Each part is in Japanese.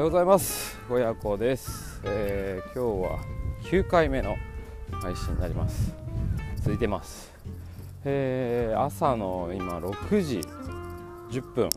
おはようございます。親子です、えー、今日は9回目の配信になります。続いてます、えー、朝の今6時10分。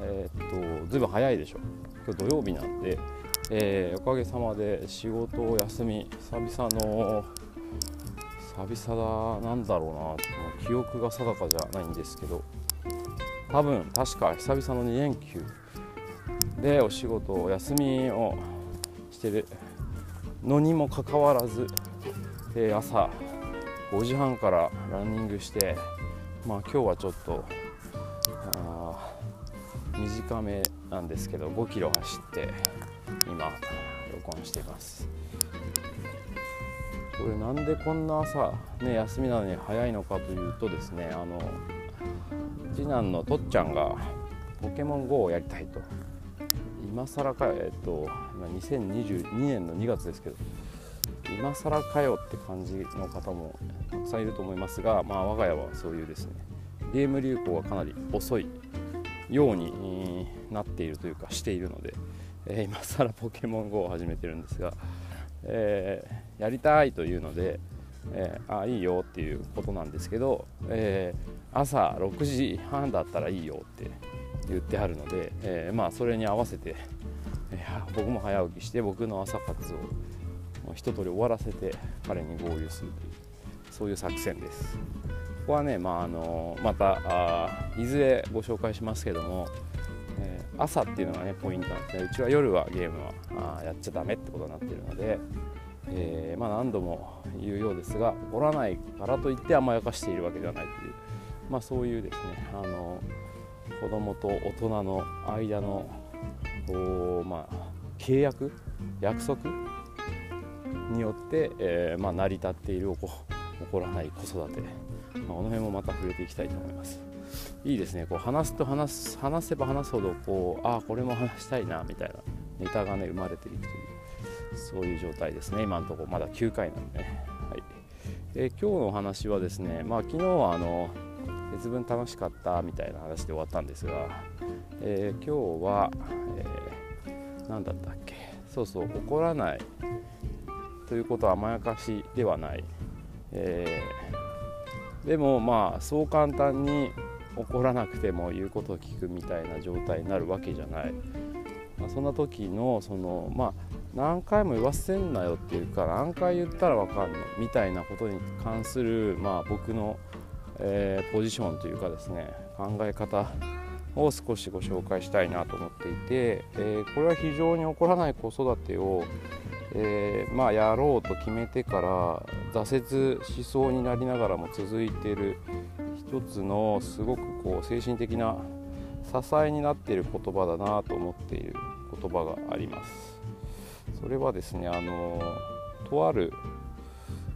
えー、っとずいぶん早いでしょ。今日土曜日なんで、えー、おかげさまで仕事を休み久々の久々だなんだろうな。記憶が定かじゃないんですけど。多分確か久々の2連休でお仕事お休みをしてるのにもかかわらず、朝5時半からランニングして、まあ、今日はちょっと短めなんですけど5キロ走って今録音しています。これなんでこんな朝、ね、休みなのに早いのかというとですねあの次男のとっちゃんがポケモン GO をやりたいと。今更かよ、えっと、今2022年の2月ですけど今更かよって感じの方もたくさんいると思いますが、まあ、我が家はそういうですねゲーム流行がかなり遅いようになっているというかしているので、えー、今更ポケモン GO を始めてるんですが、えー、やりたいというので、えー、あいいよっていうことなんですけど、えー、朝6時半だったらいいよって言ってあるので、えー、まあそれに合わせて、えー、僕も早起きして僕の朝活を一通り終わらせて彼に合流するというそういう作戦です。ここはね、まあ、あのまたあいずれご紹介しますけども、えー、朝っていうのがねポイントなんですねうちは夜はゲームはあやっちゃダメってことになってるので、えー、まあ、何度も言うようですが怒らないからといって甘やかしているわけではないという、まあ、そういうですねあの子供と大人の間のまあ、契約約束によって、えー、まあ、成り立っている怒らない子育て、まあ、この辺もまた触れていきたいと思います。いいですね。こう話すと話す話せば話すほどこうああこれも話したいなみたいなネタがね生まれていくというそういう状態ですね。今のところまだ9回なんでね、はい。えー、今日のお話はですねまあ昨日はあの節分楽しかったみたいな話で終わったんですが、えー、今日は、えー、何だったっけ？そうそう怒らないということは甘やかしではない、えー、でもまあそう簡単に怒らなくても言うことを聞くみたいな状態になるわけじゃない、まあ、そんな時のそのまあ何回も言わせんなよっていうか何回言ったら分かんのみたいなことに関する、まあ、僕のえー、ポジションというかですね考え方を少しご紹介したいなと思っていて、えー、これは非常に起こらない子育てを、えー、まあ、やろうと決めてから挫折しそうになりながらも続いている一つのすごくこう精神的な支えになっている言葉だなと思っている言葉があります。それはですねあのとある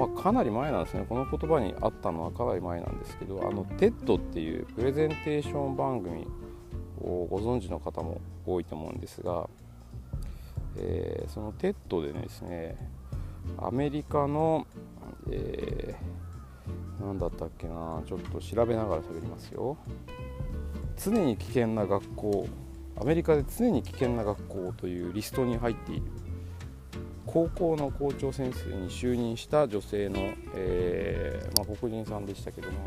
まあ、かなり前なんですね。この言葉にあったのはかなり前なんですけどあの TED っていうプレゼンテーション番組をご存知の方も多いと思うんですが、えー、その TED でですねアメリカの、えー、何だったっけなちょっと調べながら喋りますよ。常に危険な学校アメリカで常に危険な学校というリストに入っている高校の校長先生に就任した女性の、えー、まあ、黒人さんでしたけども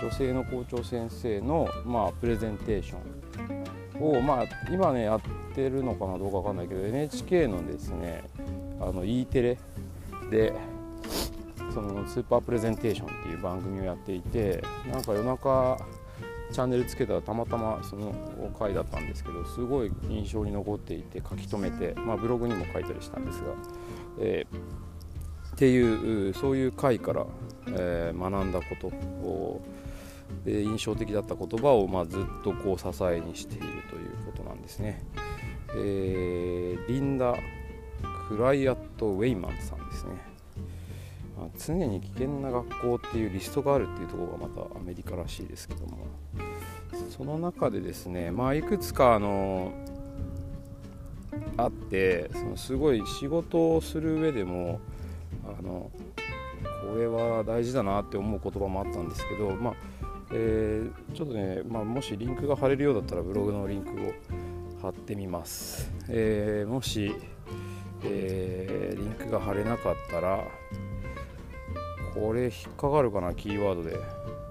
女性の校長先生の、まあ、プレゼンテーションを、まあ、今ねやってるのかなどうかわかんないけど NHK のですねあの E テレでそのスーパープレゼンテーションっていう番組をやっていてなんか夜中チャンネルつけたらたまたまその回だったんですけどすごい印象に残っていて書き留めて、まあ、ブログにも書いたりしたんですが、えー、っていうそういう回から、えー、学んだことをで印象的だった言葉を、まあ、ずっとこう支えにしているということなんですね。えー、リンダ・クライアット・ウェイマンさんですね。常に危険な学校っていうリストがあるっていうところがまたアメリカらしいですけども。その中でですねまあいくつかあのあってそのすごい仕事をする上でもあのこれは大事だなって思う言葉もあったんですけどまあえー、ちょっとね、まあ、もしリンクが貼れるようだったらブログのリンクを貼ってみます、えー、もし、えー、リンクが貼れなかったらこれ引っかかるかなキーワードで。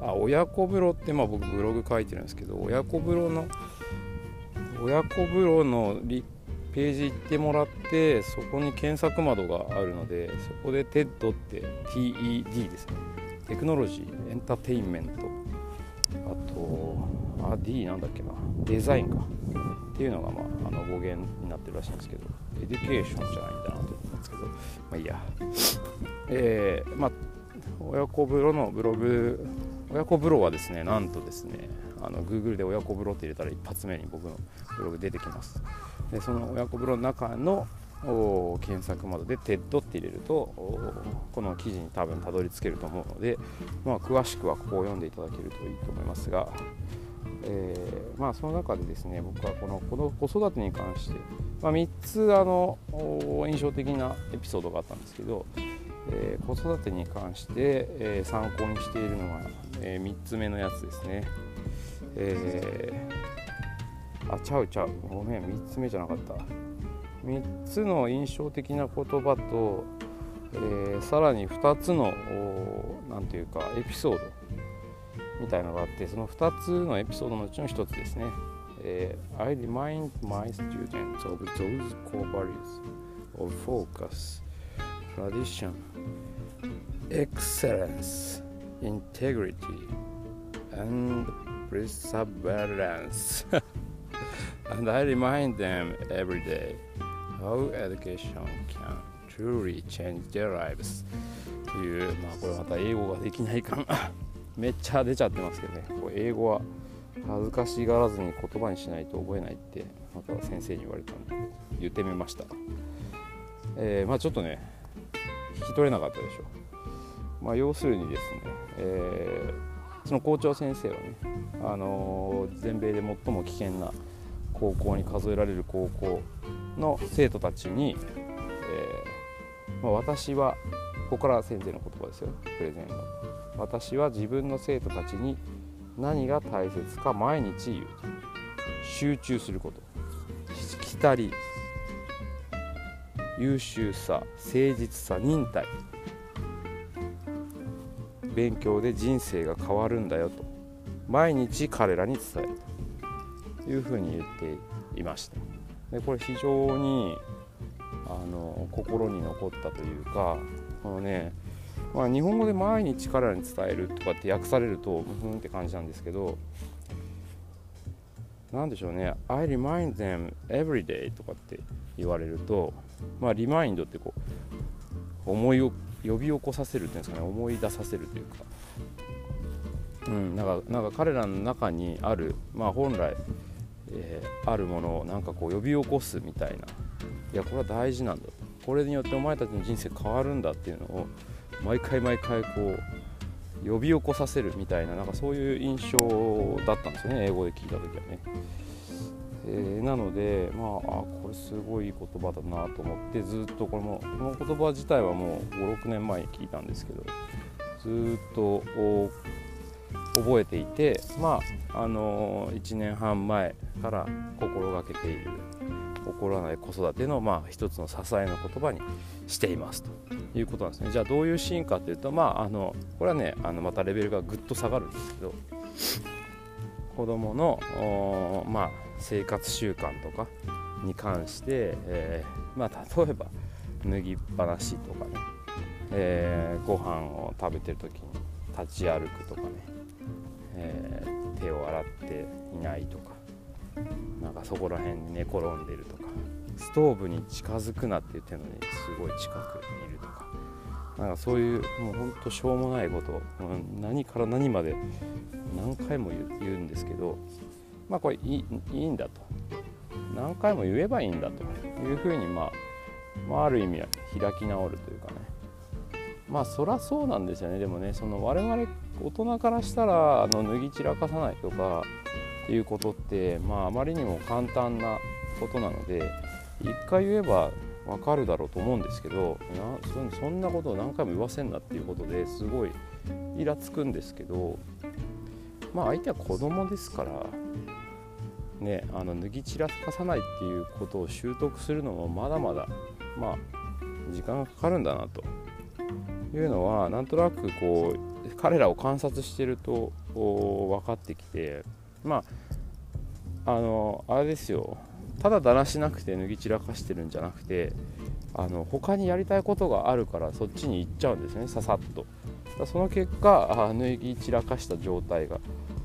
あ親子風呂ってまあ僕ブログ書いてるんですけど親子風呂の親子風呂のページ行ってもらってそこに検索窓があるのでそこで TED って TED ですね。テクノロジーエンターテインメント。あとあ D なんだっけな。デザインか。っていうのが、まあ、あの語源になってるらしいんですけど。エデュケーションじゃないんだなと思うんですけど。まあいいや。えー、まあ親子風呂のブログ親子風呂はですねなんとですねあの Google で親子風呂って入れたら一発目に僕のブログ出てきます。でその親子風呂の中の検索窓で TED って入れるとこの記事に多分たどり着けると思うので、まあ、詳しくはここを読んでいただけるといいと思いますが、えー、まあ、その中でですね僕はこのこの子育てに関して、まあ、3つあの印象的なエピソードがあったんですけど、えー、子育てに関して、えー、参考にしているのが、え3つ目のやつですね。えあちゃうちゃう。ごめん3つ目じゃなかった。3つの印象的な言葉と、え、さらに2つの何ていうかエピソードみたいのがあってその2つのエピソードのうちの1つですね、え、I remind my students of those core values of focus, tradition, excellence, integrity, and perseverance. And I remind them every day how education can truly change their lives. という、まあ、これまた英語ができない感。めっちゃ出ちゃってますけどね。こう英語は恥ずかしがらずに言葉にしないと覚えないってまた先生に言われたんで言ってみました、えー、まあちょっとね聞き取れなかったでしょ。うまあ要するにですね、えー、その校長先生はね、あのー、全米で最も危険な高校に数えられる高校の生徒たちに、えー、まあ、私はここから先生の言葉ですよプレゼンの。私は自分の生徒たちに何が大切か毎日言う集中すること。きたり。優秀さ誠実さ忍耐。勉強で人生が変わるんだよと毎日彼らに伝えるというふうに言っていました。でこれ非常にあの心に残ったというかこのねまあ、日本語で毎日彼らに伝えるとかって訳されるとふんって感じなんですけど何でしょうね「I remind them every day」とかって言われるとまあリマインドってこう思い呼び起こさせるっていうんですかね思い出させるというか。うんなんかなんか彼らの中にあるまあ本来えー、あるものをなんかこう呼び起こすみたいな。いやこれは大事なんだこれによってお前たちの人生変わるんだっていうのを毎回毎回こう呼び起こさせるみたいななんかそういう印象だったんですよね英語で聞いた時はね。えー、なのでまああこれすごい言葉だなと思ってずっとこれもこの言葉自体はもう56年前に聞いたんですけどずっと覚えていてまああの1年半前から心がけている起こらない子育ての、まあ、一つの支えの言葉にしていますと。いうことなんですね。じゃあどういうシーンかというとまああのこれはねあのまたレベルがぐっと下がるんですけど子どもの、まあ、生活習慣とかに関して、えー、まあ、例えば脱ぎっぱなしとかね、えー、ご飯を食べてる時に立ち歩くとかね、えー、手を洗っていないとかなんかそこら辺に寝転んでるとかストーブに近づくなって言ってるのにすごい近くにいるとかなんかそういうもうほんとしょうもないことを何から何まで何回も言うんですけどまあこれいいいいんだと。何回も言えばいいんだというふうに、まあ、まあある意味は開き直るというかね。まあそらそうなんですよね。でもねその我々大人からしたらあの脱ぎ散らかさないとかっていうことって、まあ、あまりにも簡単なことなので一回言えば分かるだろうと思うんですけどなそんなことを何回も言わせんなっていうことですごいイラつくんですけどまあ相手は子供ですからねあの脱ぎ散らかさないっていうことを習得するのもまだまだまあ時間がかかるんだなと。いうのはなんとなくこう彼らを観察してると分かってきてまああのあれですよ。ただだらしなくて脱ぎ散らかしてるんじゃなくてあの他にやりたいことがあるからそっちに行っちゃうんですねささっと。その結果脱ぎ散らかした状態が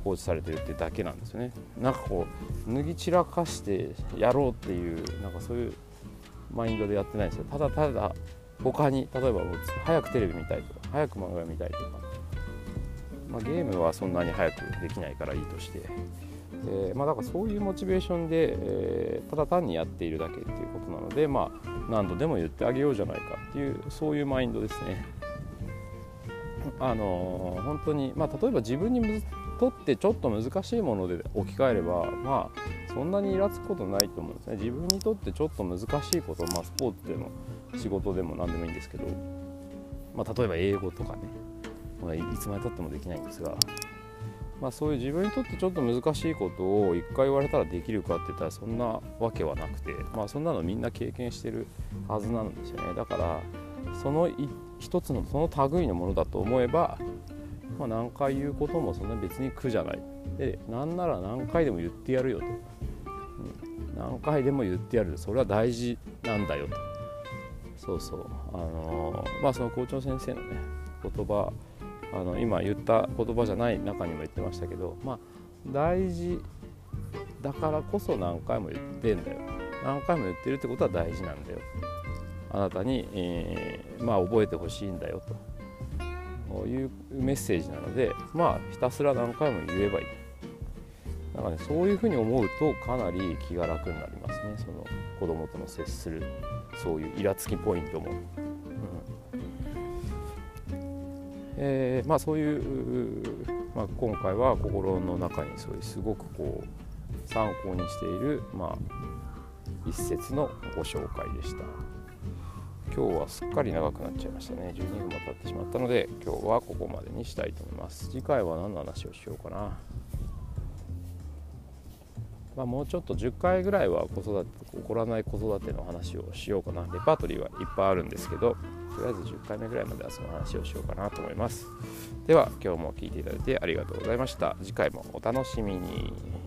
放置されてるってだけなんですよね。なんかこう脱ぎ散らかしてやろうっていうなんかそういうマインドでやってないんですよただただ他に例えば早くテレビ見たいとか早く漫画見たいとか、まあ、ゲームはそんなに早くできないからいいとして、えー、まあ、だからそういうモチベーションで、えー、ただ単にやっているだけっていうことなので、まあ、何度でも言ってあげようじゃないかっていうそういうマインドですね。あのー、本当に、まあ、例えば自分にとってちょっと難しいもので置き換えれば、まあ、そんなにイラつくことないと思うんですね。自分にとってちょっと難しいこと、まあ、スポーツでも仕事でも何でもいいんですけど、まあ、例えば英語とかね、まあ、いつまでたってもできないんですが、まあ、そういう自分にとってちょっと難しいことを一回言われたらできるかって言ったらそんなわけはなくて、まあ、そんなのみんな経験してるはずなんですよね。だからその一つのその類のものだと思えば、まあ、何回言うこともそんな別に苦じゃない。でなんなら何回でも言ってやるよと、うん、何回でも言ってやる。それは大事なんだよと。そうそう。あのー、まあその校長先生のね言葉あの今言った言葉じゃない中にも言ってましたけどまあ大事だからこそ何回も言ってんだよ。何回も言ってるってことは大事なんだよ。あなたに、えー、まあ覚えてほしいんだよと。いうメッセージなのでまあひたすら何回も言えばいいなんかねそういうふうに思うとかなり気が楽になりますねその子供との接するそういうイラつきポイントも。うんえー、まあ、そういう、まあ、今回は心の中にそういうすごくこう参考にしている、まあ、一節のご紹介でした。今日はすっかり長くなっちゃいましたね12分も経ってしまったので今日はここまでにしたいと思います。次回は何の話をしようかな。まあ、もうちょっと10回ぐらいは子育て起こらない子育ての話をしようかな。レパートリーはいっぱいあるんですけどとりあえず10回目ぐらいまではその話をしようかなと思います。では今日も聴いていただいてありがとうございました。次回もお楽しみに。